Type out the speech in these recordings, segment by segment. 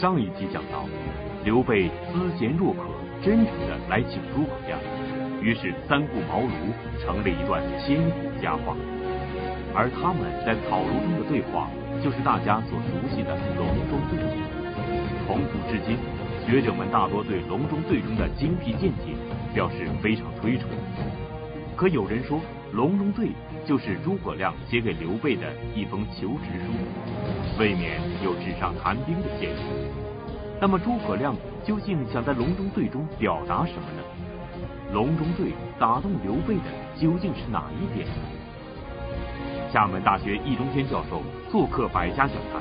上一集讲到，刘备思贤若渴，真诚的来请诸葛亮，于是三顾茅庐成了一段千古佳话。而他们在草庐中的对话，就是大家所熟悉的隆中对。从古至今，学者们大多对隆中对中的精辟见解表示非常推崇。可有人说，隆中对就是诸葛亮写给刘备的一封求职书，未免有纸上谈兵的嫌疑。那么诸葛亮究竟想在隆中对中表达什么呢？隆中对打动刘备的究竟是哪一点？厦门大学易中天教授做客百家讲坛，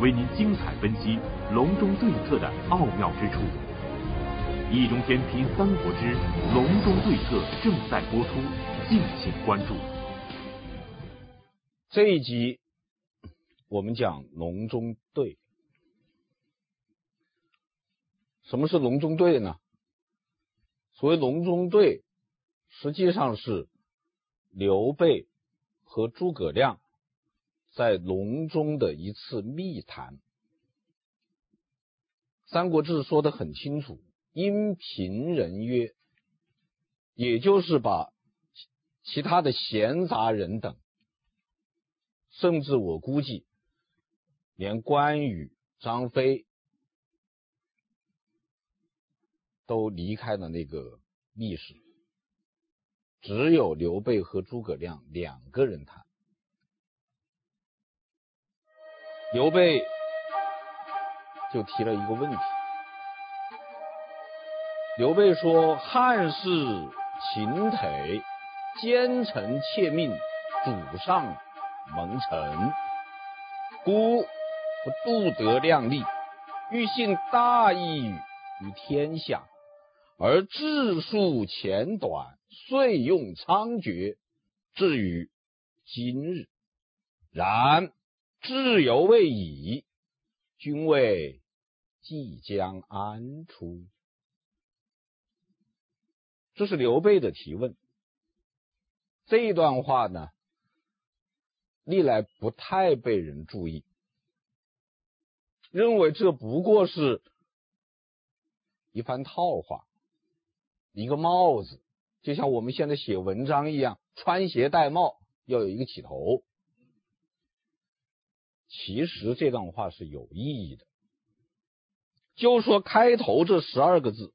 为您精彩分析隆中对策的奥妙之处。易中天品三国之隆中对策正在播出，敬请关注。这一集我们讲隆中对。什么是隆中对呢？所谓隆中对，实际上是刘备和诸葛亮在隆中的一次密谈。《三国志》说的很清楚。因平人曰，也就是把其他的闲杂人等，甚至我估计，连关羽、张飞都离开了那个密室，只有刘备和诸葛亮两个人谈。刘备就提了一个问题。刘备说：“汉室倾颓，奸臣窃命，主上蒙尘。孤不度德量力，欲信大义于天下，而治数浅短，遂用猖獗，至于今日。然志犹未已，君谓即将安出？”这是刘备的提问。这一段话呢，历来不太被人注意，认为这不过是一番套话，一个帽子，就像我们现在写文章一样，穿鞋戴帽要有一个起头。其实这段话是有意义的，就说开头这十二个字，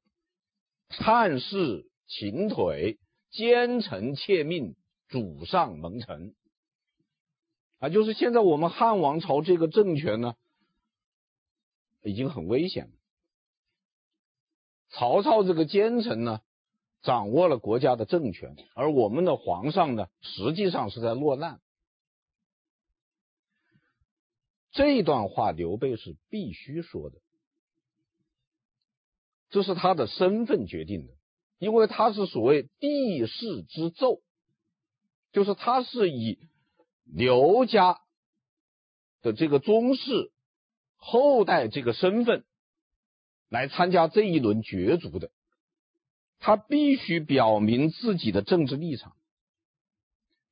汉室。倾颓，奸臣窃命，主上蒙尘。啊，就是现在我们汉王朝这个政权呢，已经很危险了。曹操这个奸臣呢，掌握了国家的政权，而我们的皇上呢，实际上是在落难。这段话，刘备是必须说的，这是他的身份决定的。因为他是所谓帝室之胄，就是他是以刘家的这个宗室后代这个身份来参加这一轮角逐的，他必须表明自己的政治立场，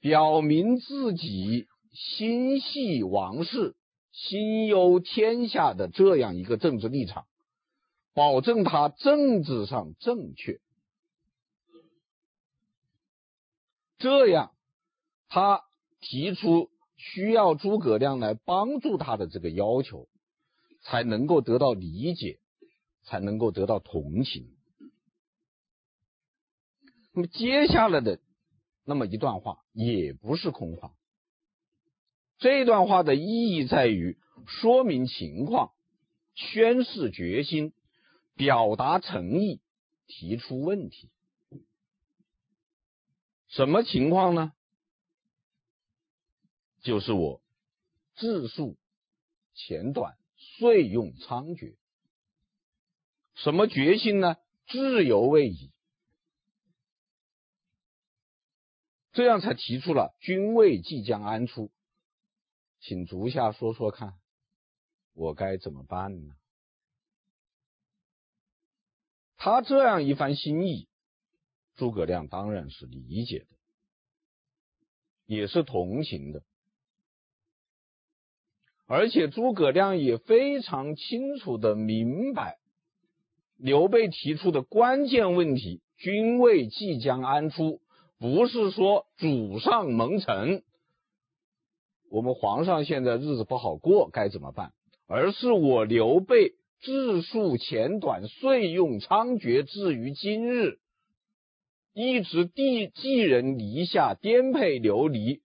表明自己心系王室、心忧天下的这样一个政治立场，保证他政治上正确。这样，他提出需要诸葛亮来帮助他的这个要求，才能够得到理解，才能够得到同情。那么接下来的那么一段话也不是空话，这段话的意义在于说明情况、宣示决心、表达诚意、提出问题。什么情况呢？就是我自数浅短，遂用猖獗。什么决心呢？自由未已。这样才提出了君位即将安出，请足下说说看，我该怎么办呢？他这样一番心意。诸葛亮当然是理解的，也是同情的，而且诸葛亮也非常清楚的明白刘备提出的关键问题：君位即将安出，不是说主上蒙尘，我们皇上现在日子不好过，该怎么办？而是我刘备治数浅短，岁用猖獗，至于今日，一直地寄人篱下，颠沛流离，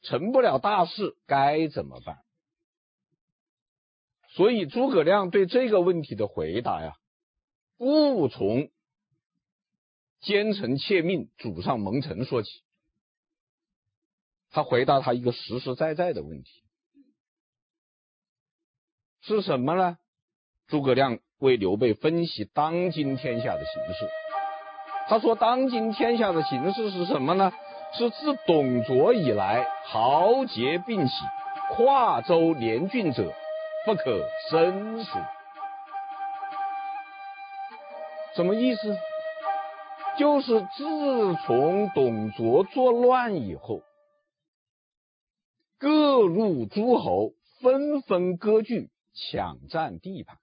成不了大事，该怎么办？所以诸葛亮对这个问题的回答呀，不从奸臣窃命、主上蒙尘说起，他回答他一个实实在在的问题，是什么呢？诸葛亮为刘备分析当今天下的形势。他说：“当今天下的形势是什么呢？是自董卓以来，豪杰并起，跨州连郡者。”不可生死，什么意思？就是自从董卓作乱以后，各路诸侯纷纷割据，抢占地盘。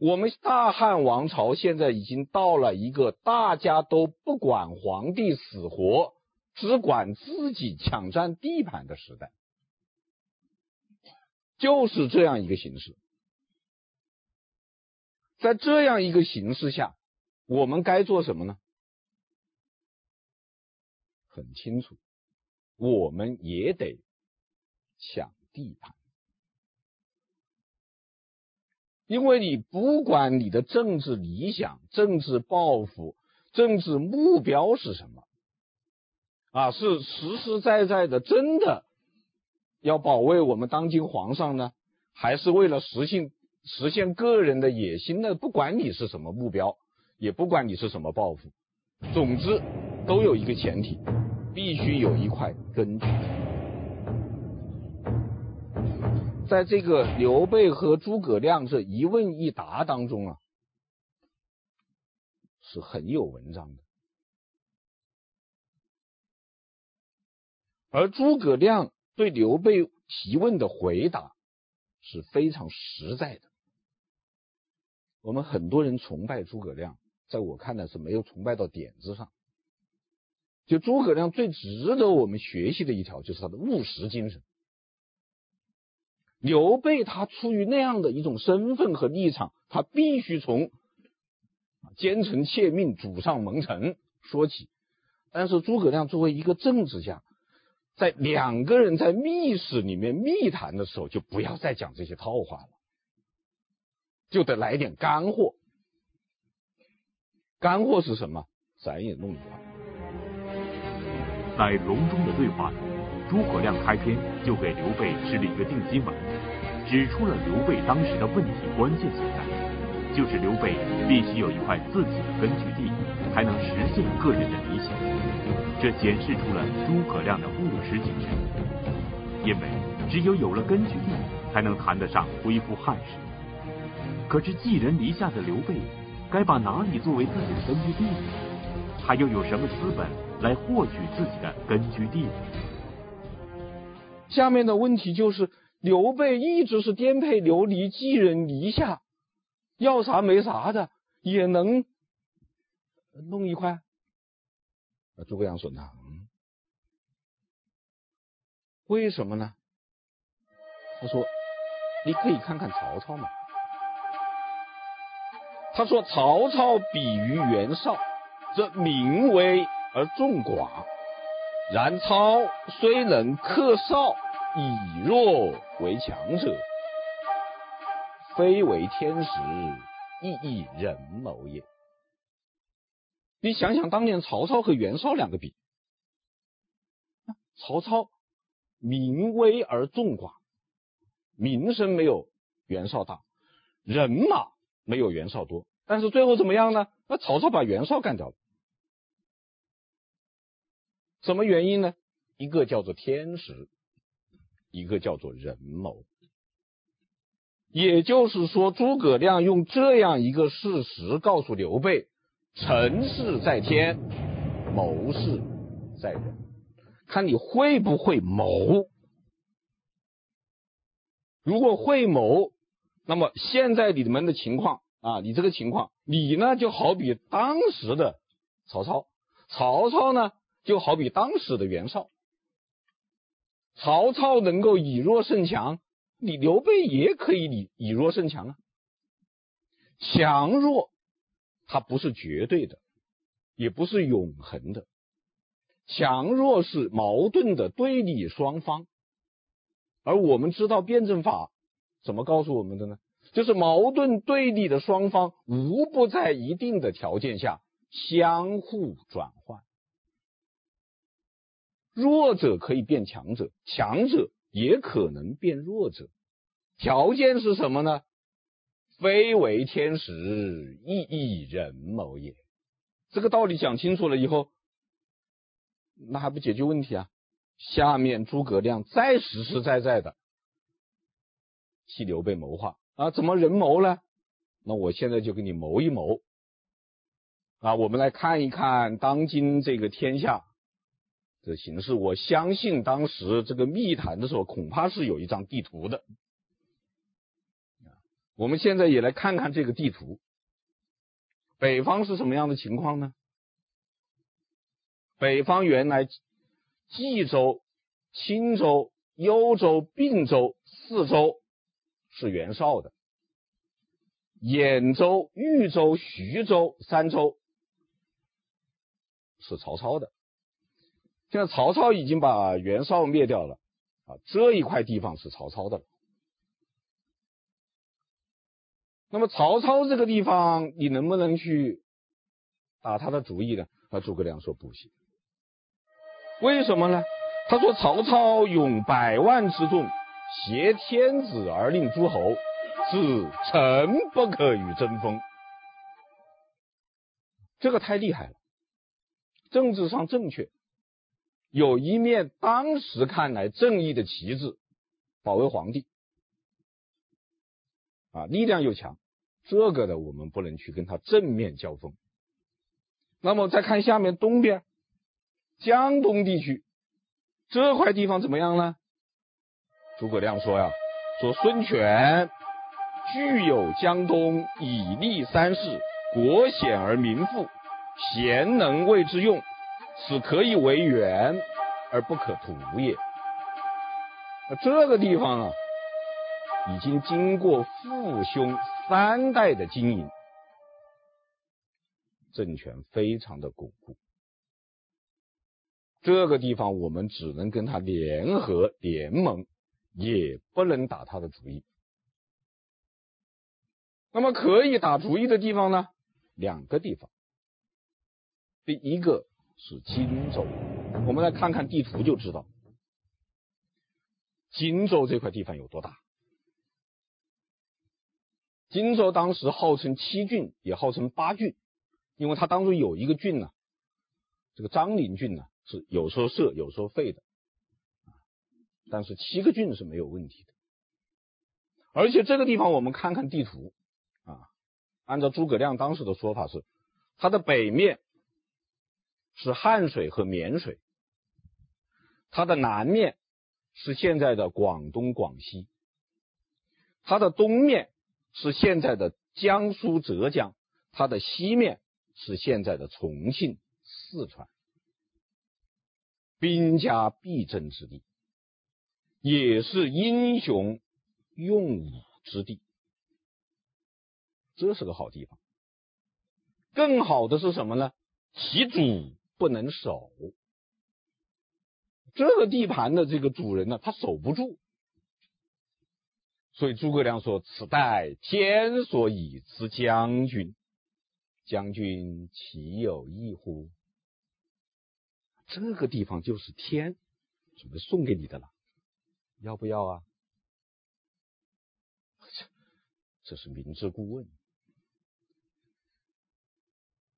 我们大汉王朝现在已经到了一个大家都不管皇帝死活，只管自己抢占地盘的时代。就是这样一个形式，在这样一个形势下，我们该做什么呢？很清楚，我们也得抢地盘，因为你不管你的政治理想、政治抱负、政治目标是什么，啊，是实实在在的，真的。要保卫我们当今皇上呢，还是为了实现实现个人的野心呢？不管你是什么目标，也不管你是什么抱负，总之都有一个前提，必须有一块根据。在这个刘备和诸葛亮这一问一答当中啊，是很有文章的，而诸葛亮。对刘备提问的回答是非常实在的。我们很多人崇拜诸葛亮，在我看来是没有崇拜到点子上。就诸葛亮最值得我们学习的一条，就是他的务实精神。刘备他出于那样的一种身份和立场，他必须从奸臣窃命、主上蒙尘说起。但是诸葛亮作为一个政治家，在两个人在密室里面密谈的时候，就不要再讲这些套话了，就得来点干货。干货是什么？咱也弄一块。在隆中的对话中，诸葛亮开篇就给刘备吃了一个定心丸，指出了刘备当时的问题关键所在，就是刘备必须有一块自己的根据地，才能实现个人的理想。这显示出了诸葛亮的务实精神，因为只有有了根据地，才能谈得上恢复汉室。可是寄人篱下的刘备，该把哪里作为自己的根据地呢？他又有什么资本来获取自己的根据地呢？下面的问题就是，刘备一直是颠沛流离、寄人篱下，要啥没啥的，也能弄一块。诸葛亮说：“能，为什么呢？”他说：“你可以看看曹操嘛。”他说：“曹操比于袁绍，则名微而众寡；然操虽能克绍，以弱为强者，非为天时，亦亦人谋也。”你想想，当年曹操和袁绍两个比，曹操名微而众寡，名声没有袁绍大，人马没有袁绍多，但是最后怎么样呢？那曹操把袁绍干掉了，什么原因呢？一个叫做天时，一个叫做人谋。也就是说，诸葛亮用这样一个事实告诉刘备。成事在天，谋事在人，看你会不会谋。如果会谋，那么现在你们的情况啊，你这个情况，你呢就好比当时的曹操，曹操呢就好比当时的袁绍。曹操能够以弱胜强，你刘备也可以以以弱胜强啊。强弱，它不是绝对的，也不是永恒的。强弱是矛盾的对立双方，而我们知道辩证法怎么告诉我们的呢？就是矛盾对立的双方无不在一定的条件下相互转换。弱者可以变强者，强者也可能变弱者。条件是什么呢？非为天时，亦以人谋也。这个道理讲清楚了以后，那还不解决问题啊？下面诸葛亮再实实在在的替刘备谋划啊，怎么人谋呢？那我现在就给你谋一谋啊。我们来看一看当今这个天下的形势。我相信当时这个密谈的时候，恐怕是有一张地图的。我们现在也来看看这个地图，北方是什么样的情况呢？北方原来冀州、青州、幽州、并州四州是袁绍的，兖州、豫州、徐州三州是曹操的。现在曹操已经把袁绍灭掉了啊，这一块地方是曹操的了。那么曹操这个地方，你能不能去打他的主意呢？那诸葛亮说不行。为什么呢？他说曹操拥百万之众，挟天子而令诸侯，是臣不可与争锋。这个太厉害了，政治上正确，有一面当时看来正义的旗帜，保卫皇帝。啊，力量又强，这个呢我们不能去跟他正面交锋。那么再看下面东边，江东地区这块地方怎么样呢？诸葛亮说呀，说孙权据有江东，以利三世，国险而民富，贤能为之用，此可以为援而不可图也。这个地方啊。已经经过父兄三代的经营，政权非常的巩固。这个地方我们只能跟他联合联盟，也不能打他的主意。那么可以打主意的地方呢？两个地方。第一个是荆州，我们来看看地图就知道，荆州这块地方有多大。荆州当时号称七郡，也号称八郡，因为它当中有一个郡呢，这个张陵郡呢是有时候设有时候废的，但是七个郡是没有问题的。而且这个地方我们看看地图啊，按照诸葛亮当时的说法是，它的北面是汉水和绵水，它的南面是现在的广东广西，它的东面。是现在的江苏、浙江，它的西面是现在的重庆、四川，兵家必争之地，也是英雄用武之地。这是个好地方。更好的是什么呢？其主不能守，这个地盘的这个主人呢，他守不住。所以诸葛亮说：“此待天所以赐将军，将军岂有异乎？”这个地方就是天准备送给你的了，要不要啊？这是明知故问。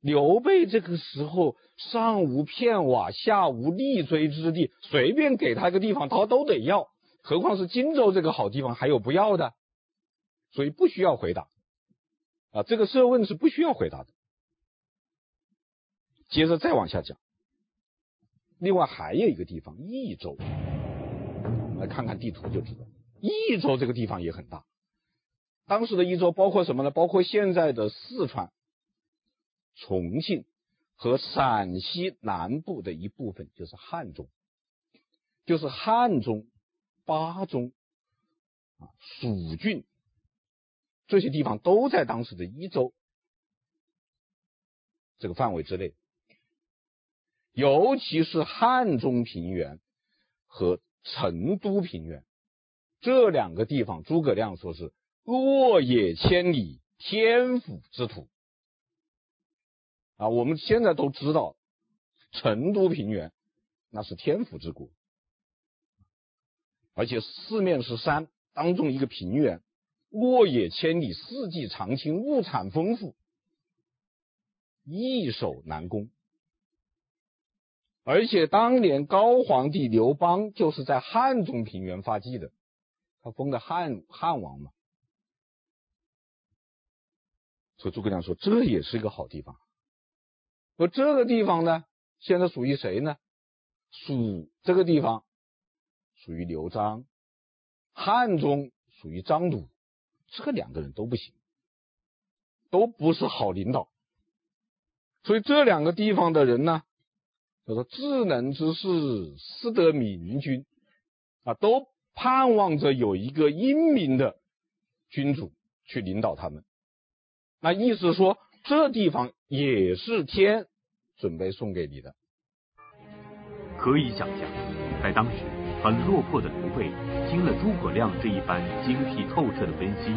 刘备这个时候上无片瓦，下无立锥之地，随便给他个地方，他都得要。何况是荆州这个好地方，还有不要的，所以不需要回答啊。这个设问是不需要回答的。接着再往下讲，另外还有一个地方，益州，来看看地图就知道，益州这个地方也很大。当时的益州包括什么呢？包括现在的四川、重庆和陕西南部的一部分，就是汉中，就是汉中、巴中啊、蜀郡这些地方都在当时的益州这个范围之内。尤其是汉中平原和成都平原这两个地方，诸葛亮说是。沃野千里，天府之土啊！我们现在都知道，成都平原那是天府之国，而且四面是山，当中一个平原，沃野千里，四季常青，物产丰富，易守难攻。而且当年高皇帝刘邦就是在汉中平原发迹的，他封的汉汉王嘛。所以诸葛亮说，这也是一个好地方。而这个地方呢，现在属于谁呢？属这个地方属于刘璋，汉中属于张鲁，这两个人都不行，都不是好领导。所以这两个地方的人呢，叫做智能之士，思得明君啊，都盼望着有一个英明的君主去领导他们。那意思说，这地方也是天准备送给你的。可以想象，在当时很落魄的刘备，听了诸葛亮这一番精辟透彻的分析，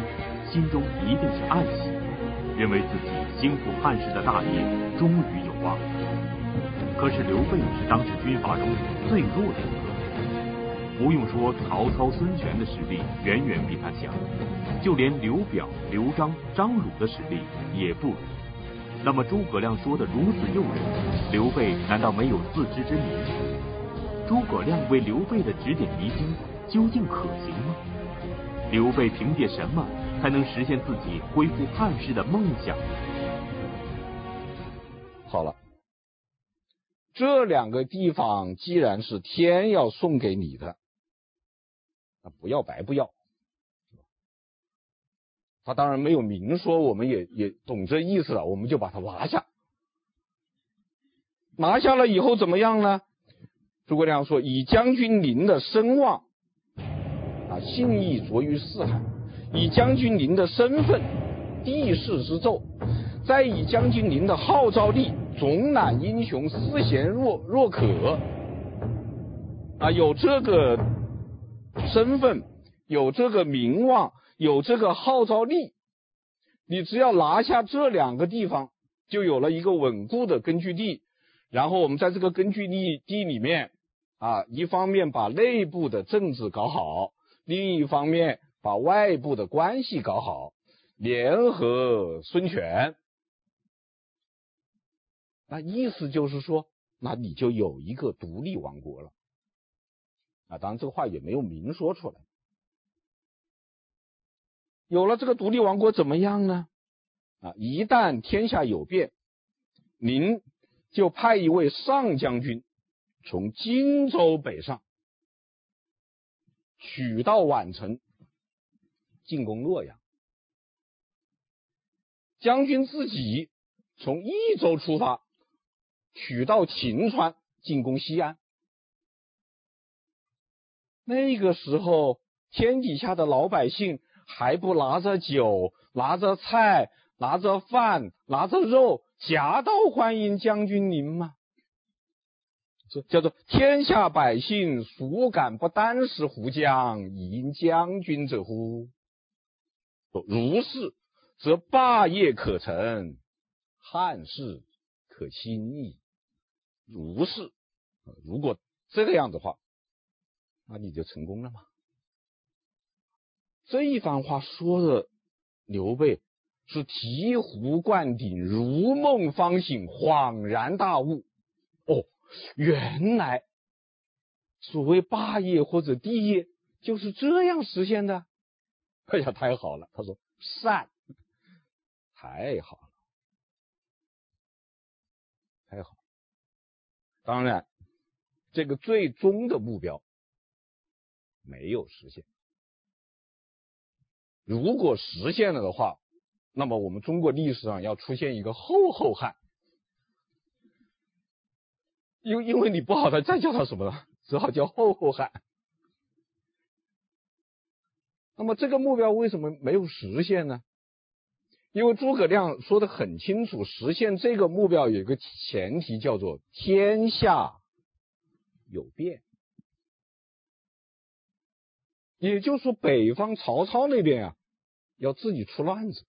心中一定是暗喜，认为自己兴复汉室的大业终于有望。可是刘备是当时军阀中最弱的一个。不用说，曹操、孙权的实力远远比他强，就连刘表、刘璋、张鲁的实力也不如。那么诸葛亮说的如此诱人，刘备难道没有自知之明？诸葛亮为刘备的指点迷津究竟可行吗？刘备凭借什么才能实现自己恢复汉室的梦想？好了，这两个地方既然是天要送给你的。不要白不要，他当然没有明说，我们也也懂这意思了，我们就把它拿下。拿下了以后怎么样呢？诸葛亮说：“以将军您的声望啊，信义卓于四海；以将军您的身份，地势之胄；再以将军您的号召力，总揽英雄，思贤若若渴。啊，有这个。”身份有这个名望，有这个号召力，你只要拿下这两个地方，就有了一个稳固的根据地。然后我们在这个根据地地里面啊，一方面把内部的政治搞好，另一方面把外部的关系搞好，联合孙权。那意思就是说，那你就有一个独立王国了。啊，当然这个话也没有明说出来。有了这个独立王国怎么样呢？啊，一旦天下有变，您就派一位上将军从荆州北上，取道宛城，进攻洛阳。将军自己从益州出发，取道秦川，进攻西安。那个时候，天底下的老百姓还不拿着酒、拿着菜、拿着饭、拿着肉夹道欢迎将军您吗？这叫做天下百姓孰敢不簞食壶浆，以迎将军者乎？如是，则霸业可成，汉室可兴矣。如是，如果这个样的话。那你就成功了吗？这一番话说的刘备是醍醐灌顶、如梦方醒、恍然大悟。哦，原来所谓霸业或者帝业就是这样实现的。哎呀，太好了！他说善，太好了，太好了。当然，这个最终的目标。没有实现，如果实现了的话，那么我们中国历史上要出现一个后后汉，因因为你不好，他再叫他什么了，只好叫后后汉。那么这个目标为什么没有实现呢？因为诸葛亮说的很清楚，实现这个目标有一个前提，叫做天下有变。也就是说，北方曹操那边啊，要自己出乱子，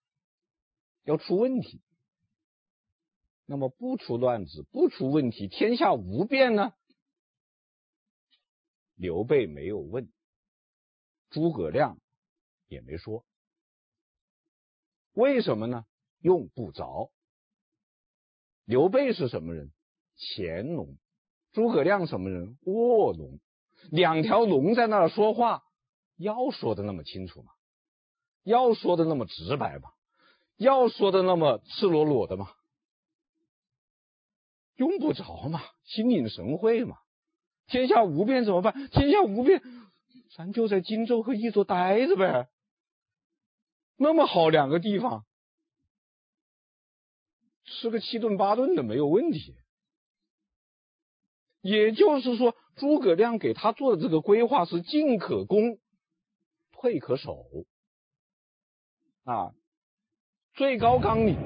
要出问题。那么不出乱子，不出问题，天下无变呢？刘备没有问，诸葛亮也没说。为什么呢？用不着。刘备是什么人？乾隆。诸葛亮什么人？卧龙。两条龙在那儿说话。要说的那么清楚吗？要说的那么直白吗？要说的那么赤裸裸的吗？用不着嘛，心领神会嘛。天下无变怎么办？天下无变，咱就在荆州和益州待着呗。那么好两个地方，吃个七顿八顿的没有问题。也就是说，诸葛亮给他做的这个规划是进可攻。退可守啊，最高纲领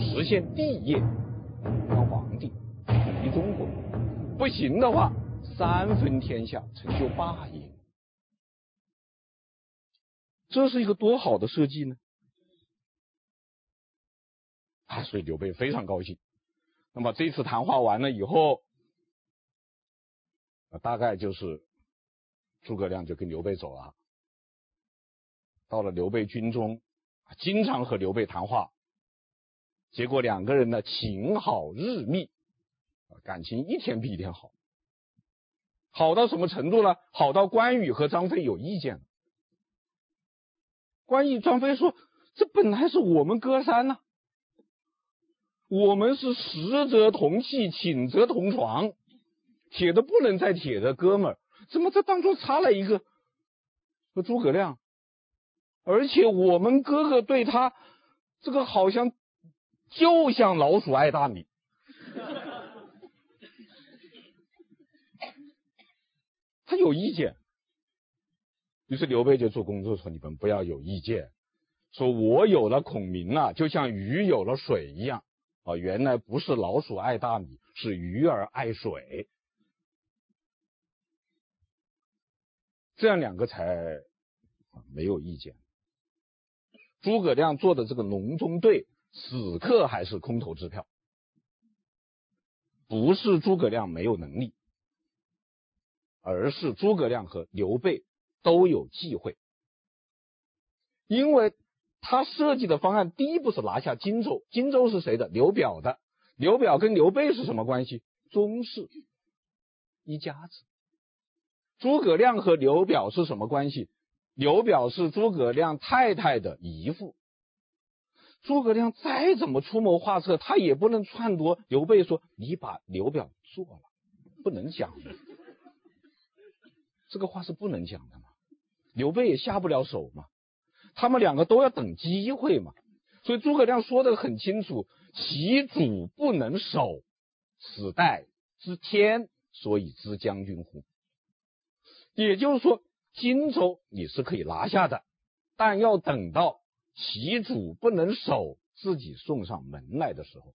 实现帝业，当皇帝，统一中国。不行的话，三分天下，成就霸业。这是一个多好的设计呢！啊，所以刘备非常高兴。那么这次谈话完了以后，大概就是诸葛亮就跟刘备走了。到了刘备军中，经常和刘备谈话，结果两个人呢情好日密，感情一天比一天好，好到什么程度呢？好到关羽和张飞有意见。关羽、张飞说：“这本来是我们哥仨呢，我们是食则同气，寝则同床，铁的不能再铁的哥们，怎么这当中插了一个和诸葛亮？”而且我们哥哥对他这个好像就像老鼠爱大米，他有意见。于是刘备就做工作说：“你们不要有意见，说我有了孔明啊，就像鱼有了水一样啊，原来不是老鼠爱大米，是鱼儿爱水，这样两个才没有意见。”诸葛亮做的这个隆中对，此刻还是空头支票，不是诸葛亮没有能力，而是诸葛亮和刘备都有忌讳，因为他设计的方案第一步是拿下荆州，荆州是谁的？刘表的，刘表跟刘备是什么关系？宗室一家子。诸葛亮和刘表是什么关系？刘表是诸葛亮太太的姨父，诸葛亮再怎么出谋划策，他也不能篡夺刘备说你把刘表做了，不能讲的，这个话是不能讲的嘛。刘备也下不了手嘛，他们两个都要等机会嘛。所以诸葛亮说的很清楚：其主不能守，此待之天，所以知将军乎？也就是说。荆州你是可以拿下的，但要等到其主不能守，自己送上门来的时候。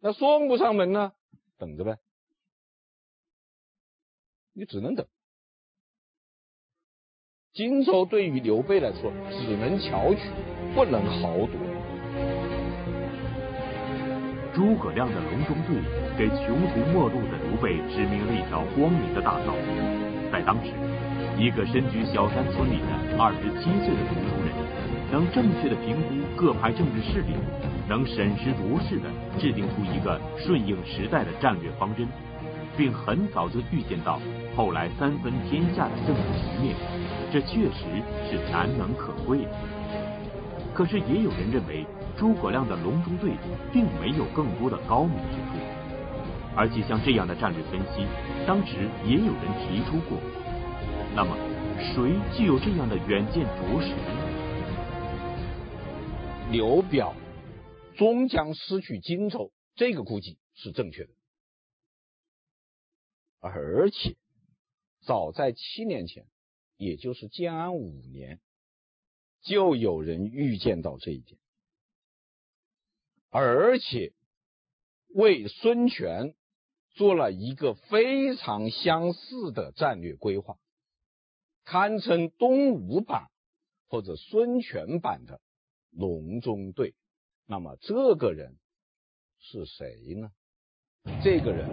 那送不上门呢？等着呗，你只能等。荆州对于刘备来说，只能巧取，不能豪夺。诸葛亮的隆中对，给穷途末路的刘备指明了一条光明的大道，在当时。一个身居小山村里的二十七岁的读书人，能正确的评估各派政治势力，能审时度势的制定出一个顺应时代的战略方针，并很早就预见到后来三分天下的政治局面，这确实是难能可贵的。可是也有人认为诸葛亮的隆中对并没有更多的高明之处，而且像这样的战略分析，当时也有人提出过。那么，谁具有这样的远见卓识？刘表终将失去荆州，这个估计是正确的。而且，早在七年前，也就是建安五年，就有人预见到这一点，而且为孙权做了一个非常相似的战略规划，堪称东吴版或者孙权版的隆中对。那么这个人是谁呢？这个人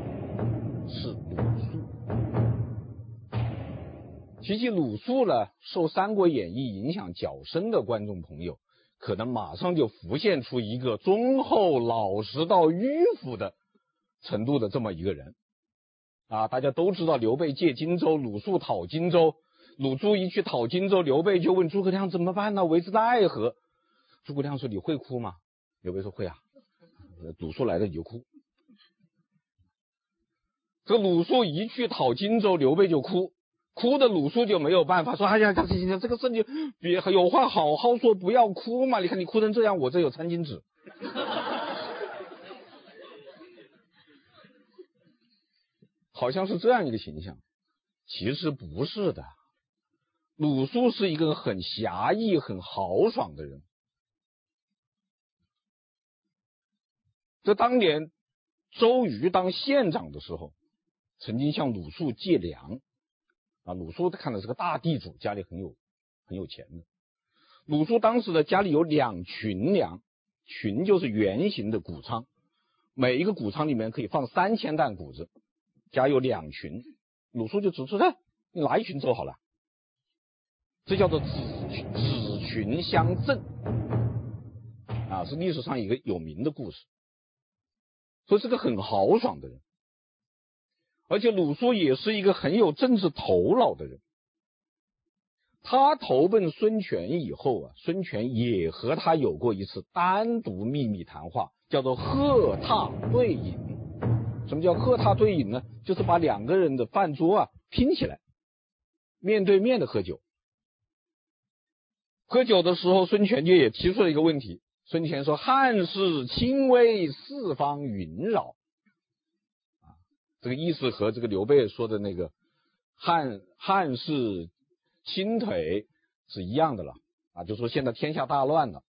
是鲁肃。提起鲁肃呢，受《三国演义》影响较深的观众朋友，可能马上就浮现出一个忠厚老实到迂腐的程度的这么一个人啊！大家都知道刘备借荆州，鲁肃讨荆州。鲁肃一去讨荆州，刘备就问诸葛亮怎么办呢？为之奈何？诸葛亮说：“你会哭吗？”刘备说：“会啊。”鲁肃来了你就哭。这鲁肃一去讨荆州，刘备就哭。哭的鲁肃就没有办法说：“哎呀，行行行，这个事情别有话好好说，不要哭嘛！你看你哭成这样，我这有餐巾纸。”好像是这样一个形象，其实不是的。鲁肃是一个很侠义、很豪爽的人。这当年周瑜当县长的时候，曾经向鲁肃借粮。啊，鲁肃看的是个大地主，家里很有很有钱的。鲁肃当时的家里有两群粮，群就是圆形的谷仓，每一个谷仓里面可以放三千担谷子，家有两群。鲁肃就指出来，你拿一群走好了。这叫做子子群相赠，啊，是历史上一个有名的故事。所以是个很豪爽的人。而且鲁肃也是一个很有政治头脑的人。他投奔孙权以后啊，孙权也和他有过一次单独秘密谈话，叫做鹤榻对饮。什么叫鹤榻对饮呢？就是把两个人的饭桌啊拼起来，面对面的喝酒。喝酒的时候，孙权就也提出了一个问题。孙权说：“汉室倾危，四方云扰。”这个意思和这个刘备说的那个汉汉室倾颓是一样的了啊，就说现在天下大乱了，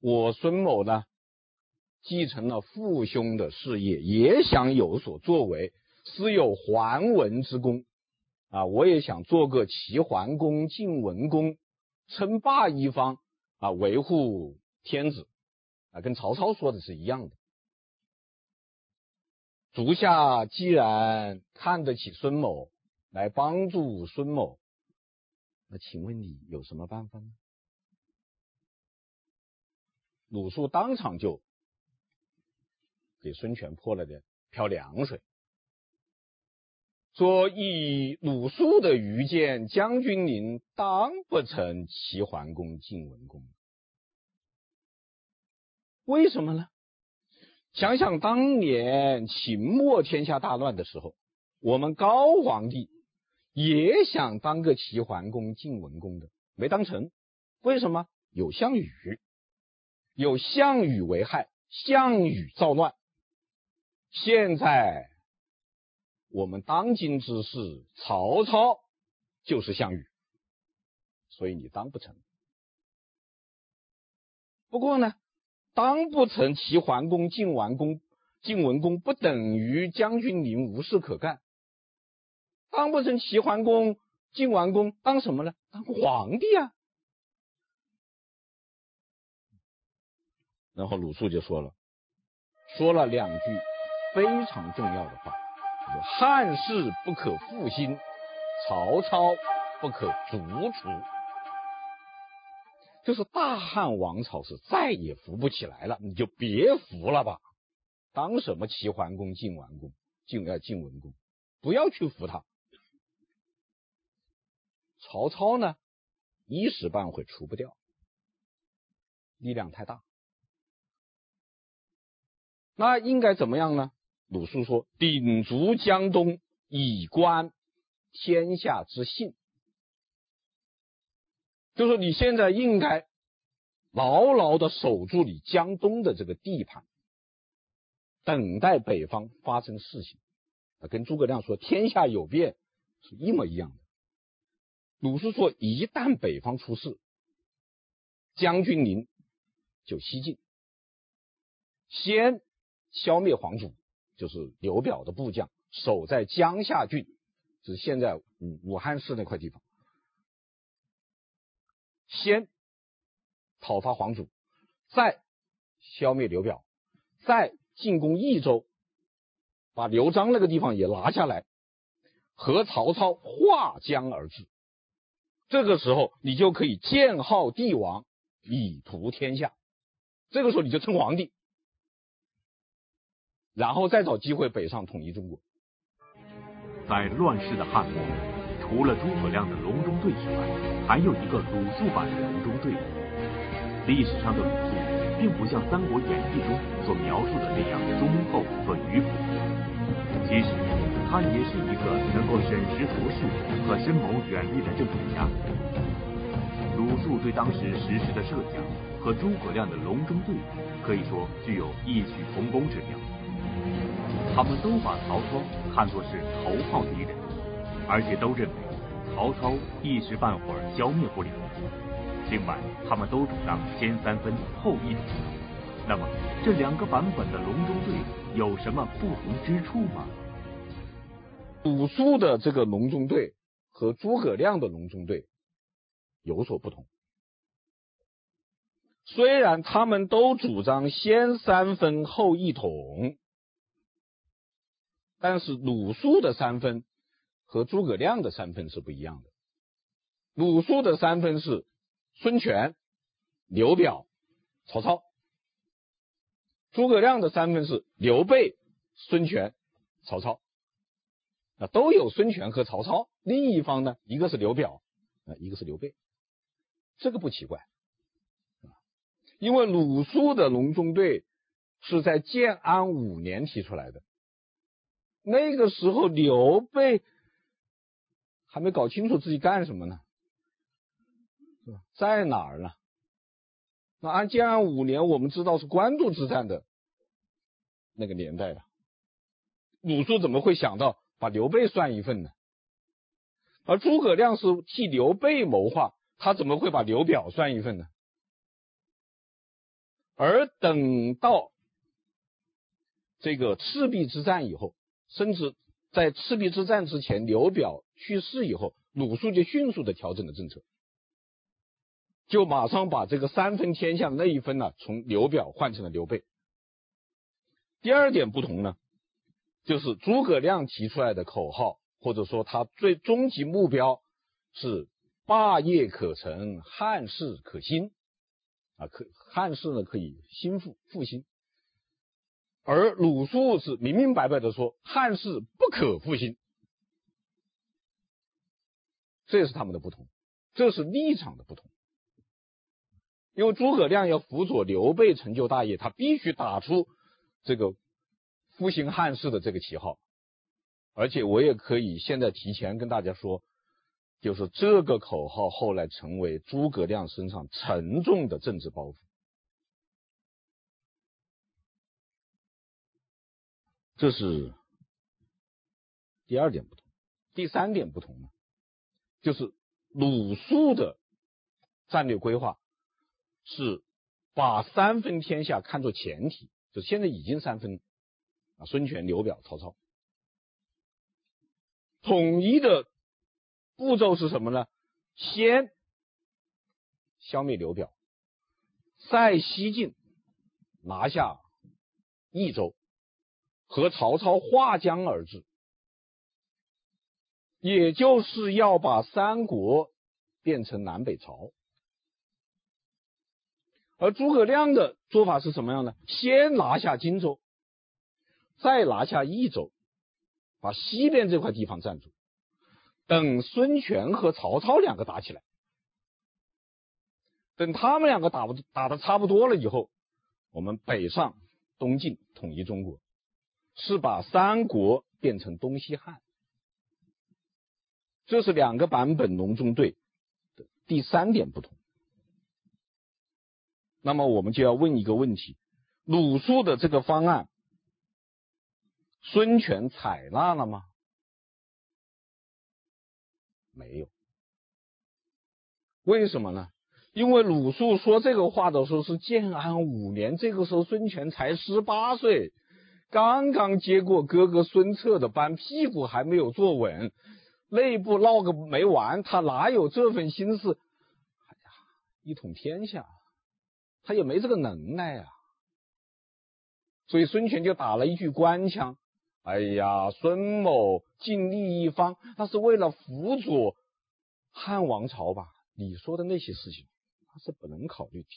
我孙某呢继承了父兄的事业，也想有所作为，私有桓文之功啊，我也想做个齐桓公、晋文公，称霸一方啊，维护天子啊，跟曹操说的是一样的。足下既然看得起孙某，来帮助孙某，那请问你有什么办法呢？鲁肃当场就给孙权泼了点漂凉水，说：“以鲁肃的愚见，将军您当不成齐桓公、晋文公。为什么呢？”想想当年秦末天下大乱的时候，我们高皇帝也想当个齐桓公、晋文公的，没当成。为什么？有项羽，有项羽为害，项羽造乱。现在我们当今之事，曹操就是项羽，所以你当不成。不过呢，当不成齐桓公、晋文公、晋文公，不等于将军您无事可干。当不成齐桓公、晋文公，当什么呢？当皇帝啊！然后鲁肃就说了，说了两句非常重要的话，汉室不可复兴，曹操不可逐除。就是大汉王朝是再也扶不起来了，你就别扶了吧。当什么齐桓公、晋文公、晋呃晋文公，不要去扶他。曹操呢，一时半会除不掉，力量太大。那应该怎么样呢？鲁肃说：“鼎足江东，以观天下之幸。”就是你现在应该牢牢地守住你江东的这个地盘，等待北方发生事情。跟诸葛亮说天下有变是一模一样的。鲁肃说，一旦北方出事，将军您就西进，先消灭黄祖，就是刘表的部将，守在江夏郡，就是现在武武汉市那块地方，先讨伐黄祖，再消灭刘表，再进攻益州。把刘璋那个地方也拿下来，和曹操划江而治。这个时候，你就可以建号帝王，以图天下。这个时候，你就称皇帝，然后再找机会北上统一中国。在乱世的汉末，除了诸葛亮的隆中对之外，还有一个鲁肃版的隆中对。历史上的鲁肃，并不像《三国演义》中所描述的那样忠厚和迂腐。其实，他也是一个能够审时度势和深谋远虑的政治家。鲁肃对当时实施的设想和诸葛亮的隆中对可以说具有异曲同工之妙。他们都把曹操看作是头号敌人，而且都认为曹操一时半会儿消灭不了。另外，他们都主张先三分后一统。那么，这两个版本的隆中对有什么不同之处吗？鲁肃的这个隆中对和诸葛亮的隆中对有所不同。虽然他们都主张先三分后一统，但是鲁肃的三分和诸葛亮的三分是不一样的。鲁肃的三分是孙权、刘表、曹操；诸葛亮的三分是刘备、孙权、曹操。啊，都有孙权和曹操，另一方呢，一个是刘表，啊，一个是刘备，这个不奇怪，啊，因为鲁肃的隆中对是在建安五年提出来的，那个时候刘备还没搞清楚自己干什么呢，是吧？在哪儿呢？那按建安五年，我们知道是官渡之战的那个年代了，鲁肃怎么会想到？把刘备算一份呢？而诸葛亮是替刘备谋划，他怎么会把刘表算一份呢？而等到这个赤壁之战以后，甚至在赤壁之战之前，刘表去世以后，鲁肃就迅速的调整了政策，就马上把这个三分天下那一分呢，从刘表换成了刘备。第二点不同呢？就是诸葛亮提出来的口号，或者说他最终极目标是霸业可成，汉室可兴啊，可汉室呢可以兴复复兴，而鲁肃是明明白白的说汉室不可复兴，这是他们的不同，这是立场的不同。因为诸葛亮要辅佐刘备成就大业，他必须打出这个。复兴汉室的这个旗号，而且我也可以现在提前跟大家说，就是这个口号后来成为诸葛亮身上沉重的政治包袱。这是第二点不同。第三点不同呢，就是鲁肃的战略规划是把三分天下看作前提，就现在已经三分。啊，孙权、刘表、曹操，统一的步骤是什么呢？先消灭刘表，再西进拿下益州，和曹操划江而治，也就是要把三国变成南北朝。而诸葛亮的做法是什么样呢？先拿下荆州。再拿下益州，把西边这块地方占住，等孙权和曹操两个打起来，等他们两个打不打的差不多了以后，我们北上东进统一中国，是把三国变成东西汉。这是两个版本隆中对的第三点不同。那么我们就要问一个问题：鲁肃的这个方案，孙权采纳了吗？没有。为什么呢？因为鲁肃说这个话的时候是建安五年，这个时候孙权才十八岁，刚刚接过哥哥孙策的班，屁股还没有坐稳，内部闹个没完，他哪有这份心思？哎呀，一统天下。他也没这个能耐啊，所以孙权就打了一句官腔：“哎呀，孙某尽力一方，那是为了辅佐汉王朝吧？你说的那些事情，他是不能考虑的。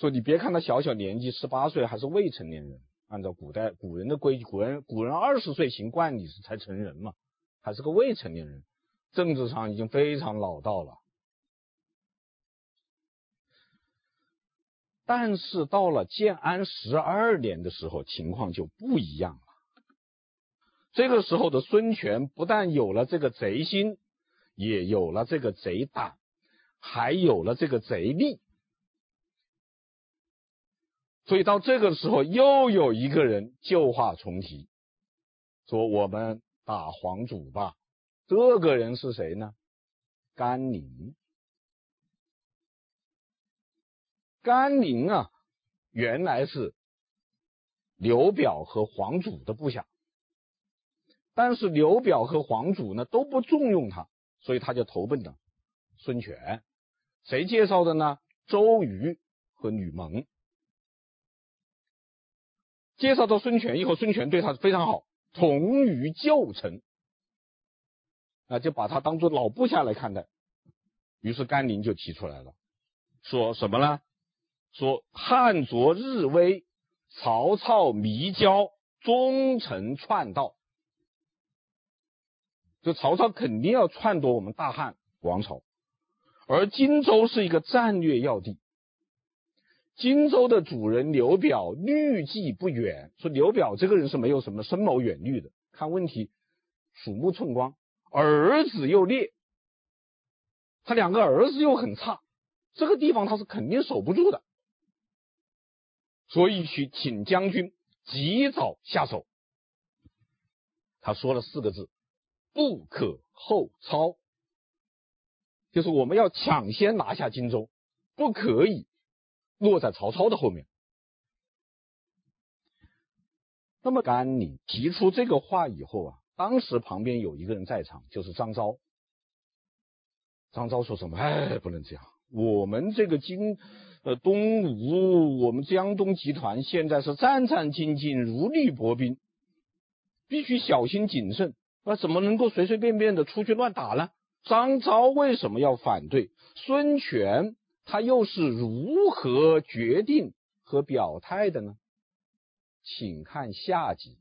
说你别看他小小年纪，十八岁还是未成年人，按照古代古人的规矩，古人古人二十岁行冠礼时才成人嘛，还是个未成年人，政治上已经非常老道了。”但是到了建安十二年的时候，情况就不一样了。这个时候的孙权不但有了这个贼心，也有了这个贼胆，还有了这个贼力。所以到这个时候，又有一个人旧话重提，说我们打黄祖吧。这个人是谁呢？甘宁。甘宁啊，原来是刘表和黄祖的部下，但是刘表和黄祖呢都不重用他，所以他就投奔了孙权。谁介绍的呢？周瑜和吕蒙介绍到孙权以后，孙权对他非常好，同于旧臣，啊，就把他当做老部下来看待。于是甘宁就提出来了，说什么呢？说汉卓日威，曹操弥骄，忠臣篡道。就曹操肯定要篡夺我们大汉王朝，而荆州是一个战略要地。荆州的主人刘表虑计不远，说刘表这个人是没有什么深谋远虑的，看问题鼠目寸光，儿子又劣，他两个儿子又很差，这个地方他是肯定守不住的。所以去请将军及早下手。他说了四个字：不可后操，就是我们要抢先拿下荆州，不可以落在曹操的后面。那么甘宁提出这个话以后啊，当时旁边有一个人在场，就是张昭。张昭说什么？哎，不能这样，我们这个荆。呃，东吴，我们江东集团现在是战战兢兢，如履薄冰，必须小心谨慎。那怎么能够随随便便的出去乱打呢？张昭为什么要反对？孙权他又是如何决定和表态的呢？请看下集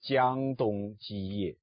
江东基业。